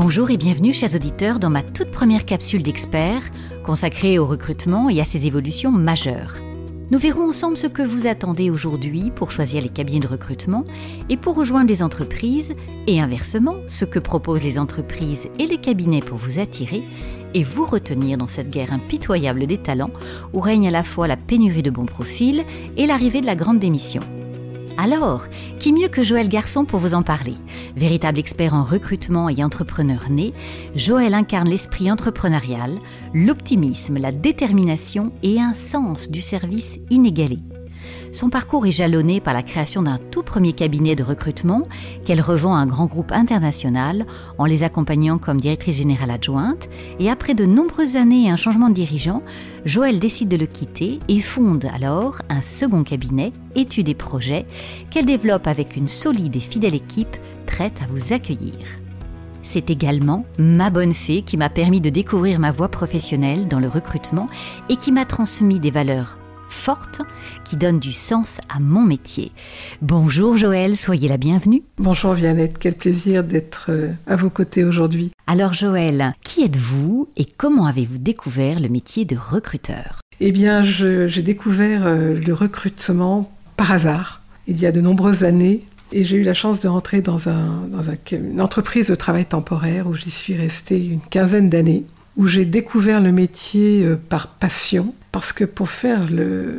Bonjour et bienvenue, chers auditeurs, dans ma toute première capsule d'experts consacrée au recrutement et à ses évolutions majeures. Nous verrons ensemble ce que vous attendez aujourd'hui pour choisir les cabinets de recrutement et pour rejoindre les entreprises, et inversement, ce que proposent les entreprises et les cabinets pour vous attirer et vous retenir dans cette guerre impitoyable des talents où règne à la fois la pénurie de bons profils et l'arrivée de la grande démission. Alors, qui mieux que Joël Garçon pour vous en parler? Véritable expert en recrutement et entrepreneur né, Joël incarne l'esprit entrepreneurial, l'optimisme, la détermination et un sens du service inégalé. Son parcours est jalonné par la création d'un tout premier cabinet de recrutement qu'elle revend à un grand groupe international en les accompagnant comme directrice générale adjointe. Et après de nombreuses années et un changement de dirigeant, Joël décide de le quitter et fonde alors un second cabinet, Études et Projets, qu'elle développe avec une solide et fidèle équipe prête à vous accueillir. C'est également ma bonne fée qui m'a permis de découvrir ma voie professionnelle dans le recrutement et qui m'a transmis des valeurs forte qui donne du sens à mon métier. Bonjour Joël, soyez la bienvenue. Bonjour Viannette, quel plaisir d'être euh, à vos côtés aujourd'hui. Alors Joël, qui êtes-vous et comment avez-vous découvert le métier de recruteur? Eh bien, j'ai découvert euh, le recrutement par hasard, il y a de nombreuses années. Et j'ai eu la chance de rentrer dans, un, dans une entreprise de travail temporaire où j'y suis restée une quinzaine d'années, où j'ai découvert le métier euh, par passion. Parce que pour faire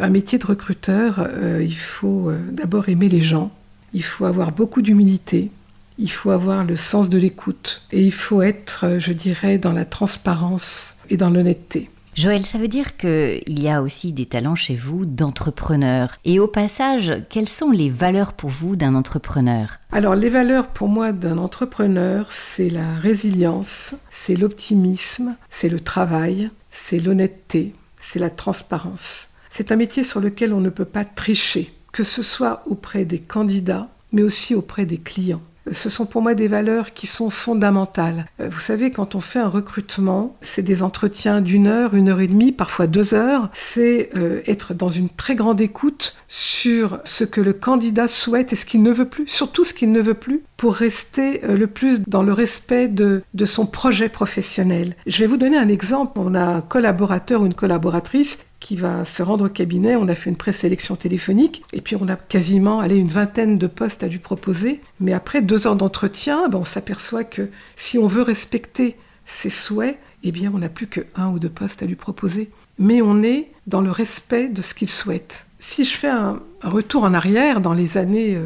un métier de recruteur, euh, il faut euh, d'abord aimer les gens, il faut avoir beaucoup d'humilité, il faut avoir le sens de l'écoute. Et il faut être, je dirais, dans la transparence et dans l'honnêteté. Joël, ça veut dire qu'il y a aussi des talents chez vous d'entrepreneur. Et au passage, quelles sont les valeurs pour vous d'un entrepreneur? Alors les valeurs pour moi d'un entrepreneur, c'est la résilience, c'est l'optimisme, c'est le travail, c'est l'honnêteté, c'est la transparence. C'est un métier sur lequel on ne peut pas tricher, que ce soit auprès des candidats, mais aussi auprès des clients. Ce sont pour moi des valeurs qui sont fondamentales. Euh, vous savez, quand on fait un recrutement, c'est des entretiens d'une heure, une heure et demie, parfois deux heures. C'est euh, être dans une très grande écoute sur ce que le candidat souhaite et ce qu'il ne veut plus, surtout ce qu'il ne veut plus, pour rester euh, le plus dans le respect de, son projet professionnel. Je vais vous donner un exemple. On a un collaborateur ou une collaboratrice qui va se rendre au cabinet. On a fait une présélection téléphonique et puis on a quasiment allé une vingtaine de postes à lui proposer. Mais après deux heures d'entretien, ben, on s'aperçoit que si on veut respecter ses souhaits, eh bien on n'a plus que un ou deux postes à lui proposer. Mais on est dans le respect de ce qu'il souhaite. Si je fais un, retour en arrière dans les années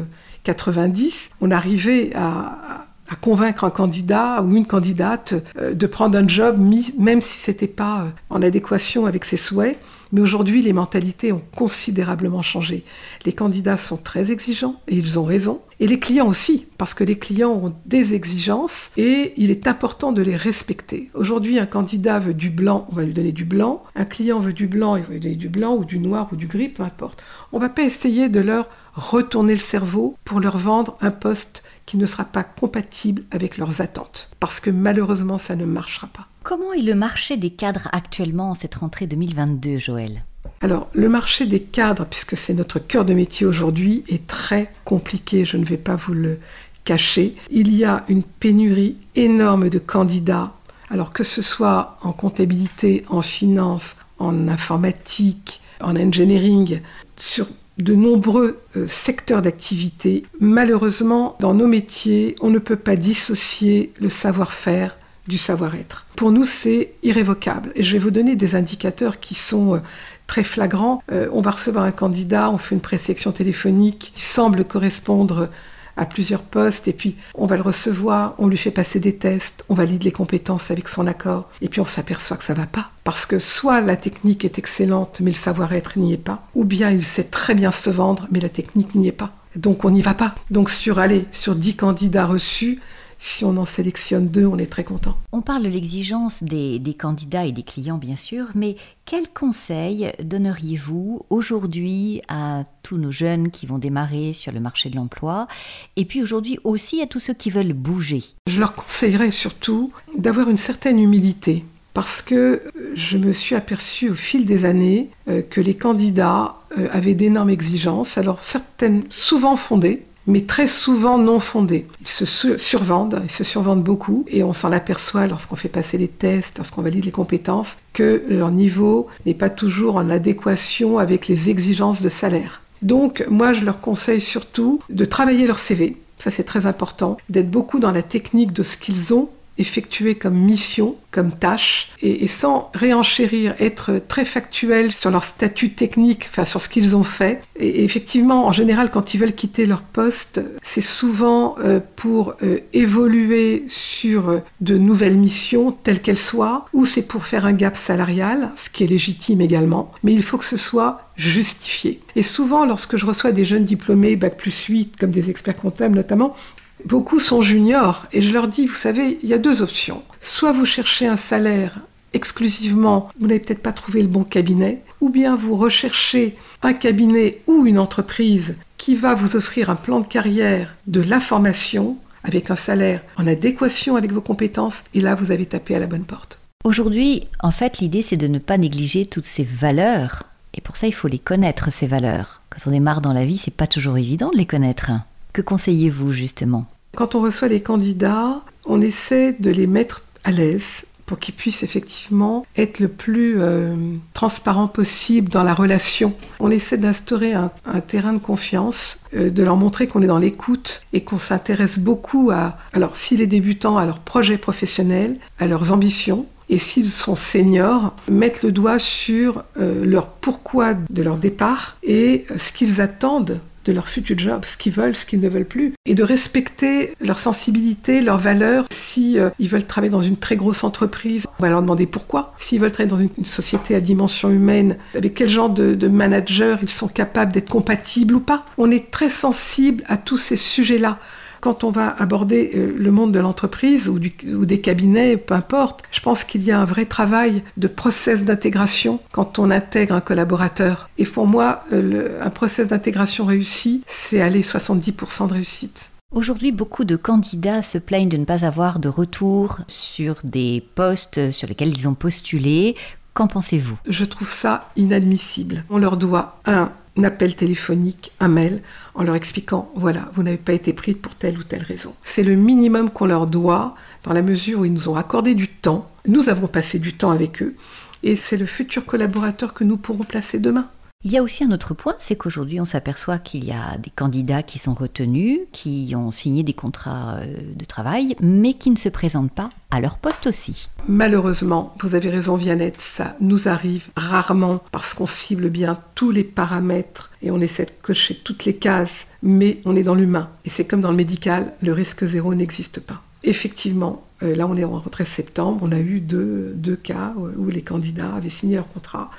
90, euh, on arrivait à, à convaincre un candidat ou une candidate euh, de prendre un job, même si ce n'était pas euh, en adéquation avec ses souhaits. Mais aujourd'hui, les mentalités ont considérablement changé. Les candidats sont très exigeants et ils ont raison. Et les clients aussi, parce que les clients ont des exigences et il est important de les respecter. Aujourd'hui, un candidat veut du blanc, on va lui donner du blanc. Un client veut du blanc, il va lui donner du blanc ou du noir ou du gris, peu importe. On ne va pas essayer de leur retourner le cerveau pour leur vendre un poste qui ne sera pas compatible avec leurs attentes. Parce que malheureusement, ça ne marchera pas. Comment est le marché des cadres actuellement en cette rentrée 2022, Joël? Alors, le marché des cadres, puisque c'est notre cœur de métier aujourd'hui, est très compliqué, je ne vais pas vous le cacher. Il y a une pénurie énorme de candidats, alors que ce soit en comptabilité, en finance, en informatique, en engineering, sur de nombreux euh, secteurs d'activité. Malheureusement, dans nos métiers, on ne peut pas dissocier le savoir-faire du savoir-être. Pour nous, c'est irrévocable. Et je vais vous donner des indicateurs qui sont euh, très flagrants. Euh, on va recevoir un candidat, on fait une présélection téléphonique qui semble correspondre à plusieurs postes, et puis on va le recevoir, on lui fait passer des tests, on valide les compétences avec son accord, et puis on s'aperçoit que ça va pas. Parce que soit la technique est excellente, mais le savoir-être n'y est pas, ou bien il sait très bien se vendre, mais la technique n'y est pas. Donc on n'y va pas. Donc sur, allez, sur 10 candidats reçus, si on en sélectionne deux, on est très content. On parle de l'exigence des, candidats et des clients, bien sûr, mais quels conseils donneriez-vous aujourd'hui à tous nos jeunes qui vont démarrer sur le marché de l'emploi et puis aujourd'hui aussi à tous ceux qui veulent bouger? Je leur conseillerais surtout d'avoir une certaine humilité parce que je me suis aperçu au fil des années euh, que les candidats euh, avaient d'énormes exigences, alors certaines souvent fondées, mais très souvent non fondés. Ils se survendent, ils se survendent beaucoup, et on s'en aperçoit lorsqu'on fait passer les tests, lorsqu'on valide les compétences, que leur niveau n'est pas toujours en adéquation avec les exigences de salaire. Donc moi je leur conseille surtout de travailler leur CV, ça c'est très important, d'être beaucoup dans la technique de ce qu'ils ont effectué comme mission, comme tâche, et, sans réenchérir, être très factuel sur leur statut technique, enfin sur ce qu'ils ont fait. Et, effectivement, en général, quand ils veulent quitter leur poste, c'est souvent euh, pour euh, évoluer sur euh, de nouvelles missions, telles qu'elles soient, ou c'est pour faire un gap salarial, ce qui est légitime également, mais il faut que ce soit justifié. Et souvent, lorsque je reçois des jeunes diplômés, Bac plus 8, comme des experts comptables notamment, Beaucoup sont juniors et je leur dis, vous savez, il y a deux options. Soit vous cherchez un salaire exclusivement, vous n'avez peut-être pas trouvé le bon cabinet, ou bien vous recherchez un cabinet ou une entreprise qui va vous offrir un plan de carrière, de la formation, avec un salaire en adéquation avec vos compétences, et là vous avez tapé à la bonne porte. Aujourd'hui, en fait, l'idée c'est de ne pas négliger toutes ces valeurs, et pour ça il faut les connaître, ces valeurs. Quand on démarre dans la vie, c'est pas toujours évident de les connaître. Que conseillez-vous justement? Quand on reçoit les candidats, on essaie de les mettre à l'aise pour qu'ils puissent effectivement être le plus euh, transparent possible dans la relation. On essaie d'instaurer un, terrain de confiance, euh, de leur montrer qu'on est dans l'écoute et qu'on s'intéresse beaucoup à, alors s'il est débutant, à leurs projets professionnels, à leurs ambitions, et s'ils sont seniors, mettre le doigt sur euh, leur pourquoi de leur départ et ce qu'ils attendent de leur futur job, ce qu'ils veulent, ce qu'ils ne veulent plus, et de respecter leur sensibilité, leurs valeurs. Si euh, ils veulent travailler dans une très grosse entreprise, on va leur demander pourquoi. S'ils veulent travailler dans une, société à dimension humaine, avec quel genre de, de manager ils sont capables d'être compatibles ou pas. On est très sensible à tous ces sujets-là. Quand on va aborder euh, le monde de l'entreprise ou, des cabinets, peu importe, je pense qu'il y a un vrai travail de process d'intégration quand on intègre un collaborateur. Et pour moi, euh, un process d'intégration réussi, c'est aller 70% de réussite. Aujourd'hui, beaucoup de candidats se plaignent de ne pas avoir de retour sur des postes sur lesquels ils ont postulé. Qu'en pensez-vous? Je trouve ça inadmissible. On leur doit un un appel téléphonique, un mail, en leur expliquant, voilà, vous n'avez pas été pris pour telle ou telle raison. C'est le minimum qu'on leur doit, dans la mesure où ils nous ont accordé du temps, nous avons passé du temps avec eux, et c'est le futur collaborateur que nous pourrons placer demain. Il y a aussi un autre point, c'est qu'aujourd'hui on s'aperçoit qu'il y a des candidats qui sont retenus, qui ont signé des contrats euh, de travail, mais qui ne se présentent pas à leur poste aussi. Malheureusement, vous avez raison Viannette, ça nous arrive rarement parce qu'on cible bien tous les paramètres et on essaie de cocher toutes les cases, mais on est dans l'humain. Et c'est comme dans le médical, le risque zéro n'existe pas. Effectivement, euh, là on est en rentrée septembre, on a eu deux, deux cas où les candidats avaient signé leur contrat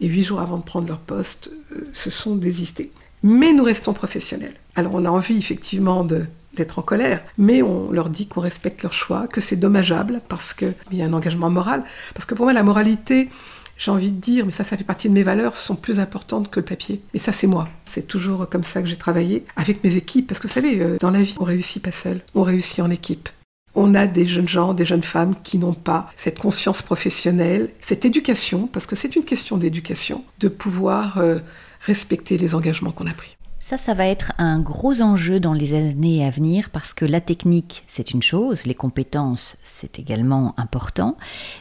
et huit jours avant de prendre leur poste, euh, se sont désistés. Mais nous restons professionnels. Alors on a envie effectivement d'être en colère, mais on leur dit qu'on respecte leur choix, que c'est dommageable parce qu'il y a un engagement moral. Parce que pour moi, la moralité, j'ai envie de dire, mais ça, ça fait partie de mes valeurs, sont plus importantes que le papier. Et ça, c'est moi. C'est toujours comme ça que j'ai travaillé avec mes équipes, parce que vous savez, euh, dans la vie, on réussit pas seul, on réussit en équipe on a des jeunes gens, des jeunes femmes qui n'ont pas cette conscience professionnelle, cette éducation, parce que c'est une question d'éducation, de pouvoir euh, respecter les engagements qu'on a pris. Ça, ça va être un gros enjeu dans les années à venir parce que la technique, c'est une chose, les compétences, c'est également important,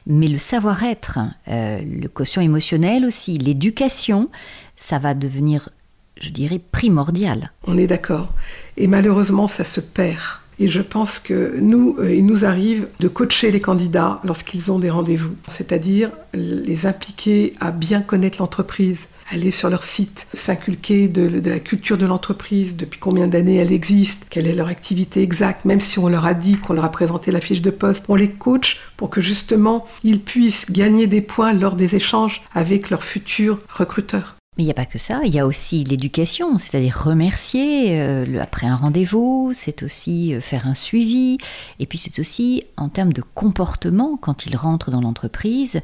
mais le savoir-être, euh, le quotient émotionnel aussi, l'éducation, ça va devenir, je dirais, primordial. On est d'accord. Et malheureusement, ça se perd. Et je pense que nous, euh, il nous arrive de coacher les candidats lorsqu'ils ont des rendez-vous, c'est-à-dire les impliquer à bien connaître l'entreprise, aller sur leur site, s'inculquer de, la culture de l'entreprise, depuis combien d'années elle existe, quelle est leur activité exacte, même si on leur a dit qu'on leur a présenté la fiche de poste, on les coach pour que justement ils puissent gagner des points lors des échanges avec leurs futurs recruteurs. Mais il n'y a pas que ça, il y a aussi l'éducation, c'est-à-dire remercier euh, après un rendez-vous, c'est aussi euh, faire un suivi, et puis c'est aussi en termes de comportement quand ils rentrent dans l'entreprise,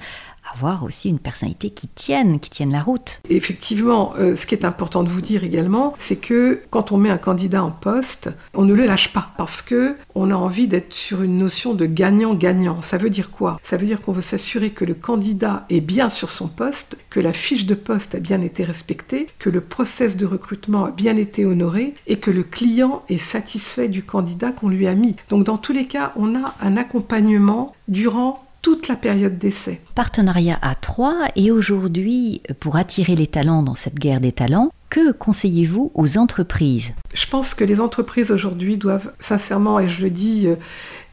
avoir aussi une personnalité qui tienne, qui tienne la route. Effectivement, euh, ce qui est important de vous dire également, c'est que quand on met un candidat en poste, on ne le lâche pas parce que on a envie d'être sur une notion de gagnant-gagnant. Ça veut dire quoi? Ça veut dire qu'on veut s'assurer que le candidat est bien sur son poste, que la fiche de poste a bien été respectée, que le process de recrutement a bien été honoré et que le client est satisfait du candidat qu'on lui a mis. Donc dans tous les cas, on a un accompagnement durant toute la période d'essai. Partenariat à trois et aujourd'hui, pour attirer les talents dans cette guerre des talents, que conseillez-vous aux entreprises? Je pense que les entreprises aujourd'hui doivent sincèrement, et je le dis, euh,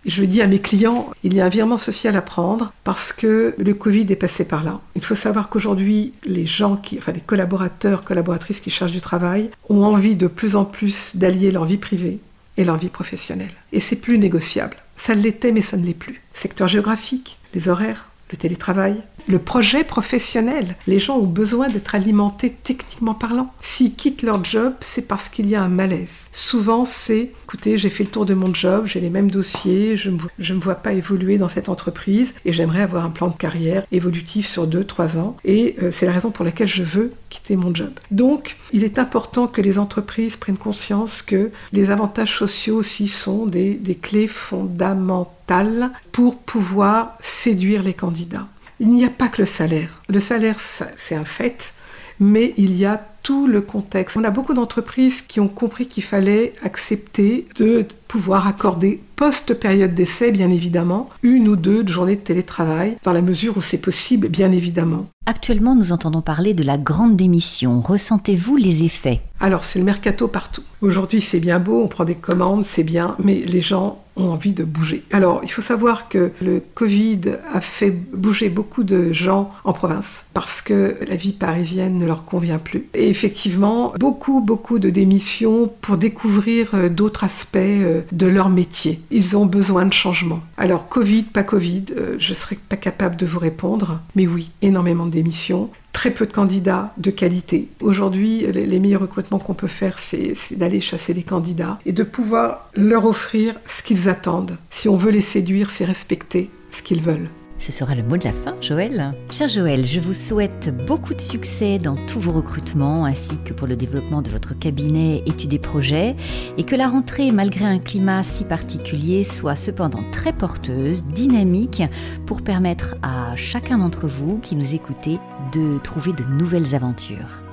je le dis à mes clients, il y a un virement social à prendre parce que le Covid est passé par là. Il faut savoir qu'aujourd'hui, les gens qui, enfin les collaborateurs, collaboratrices qui chargent du travail, ont envie de plus en plus d'allier leur vie privée et leur vie professionnelle. Et c'est plus négociable. Ça l'était, mais ça ne l'est plus. Secteur géographique, les horaires, le télétravail, le projet professionnel. Les gens ont besoin d'être alimentés techniquement parlant. S'ils quittent leur job, c'est parce qu'il y a un malaise. Souvent, c'est, écoutez, j'ai fait le tour de mon job, j'ai les mêmes dossiers, je ne me, vois pas évoluer dans cette entreprise et j'aimerais avoir un plan de carrière évolutif sur 2-3 ans. Et euh, c'est la raison pour laquelle je veux quitter mon job. Donc, il est important que les entreprises prennent conscience que les avantages sociaux aussi sont des, des clés fondamentales pour pouvoir séduire les candidats. Il n'y a pas que le salaire. Le salaire, c'est un fait, mais il y a tout le contexte. On a beaucoup d'entreprises qui ont compris qu'il fallait accepter de pouvoir accorder post-période d'essai, bien évidemment, une ou deux journées de télétravail, dans la mesure où c'est possible, bien évidemment. Actuellement, nous entendons parler de la grande démission. Ressentez-vous les effets? Alors, c'est le mercato partout. Aujourd'hui, c'est bien beau, on prend des commandes, c'est bien, mais les gens ont envie de bouger. Alors, il faut savoir que le Covid a fait bouger beaucoup de gens en province parce que la vie parisienne ne leur convient plus. Et effectivement, beaucoup, beaucoup de démissions pour découvrir euh, d'autres aspects euh, de leur métier. Ils ont besoin de changement. Alors, Covid, pas Covid, euh, je ne serais pas capable de vous répondre, mais oui, énormément de démissions très peu de candidats de qualité. Aujourd'hui, les, meilleurs recrutements qu'on peut faire, c'est d'aller chasser les candidats et de pouvoir leur offrir ce qu'ils attendent. Si on veut les séduire, c'est respecter ce qu'ils veulent. Ce sera le mot de la fin, Joël. Cher Joël, je vous souhaite beaucoup de succès dans tous vos recrutements ainsi que pour le développement de votre cabinet études et projets et que la rentrée, malgré un climat si particulier, soit cependant très porteuse, dynamique pour permettre à chacun d'entre vous qui nous écoutez de trouver de nouvelles aventures.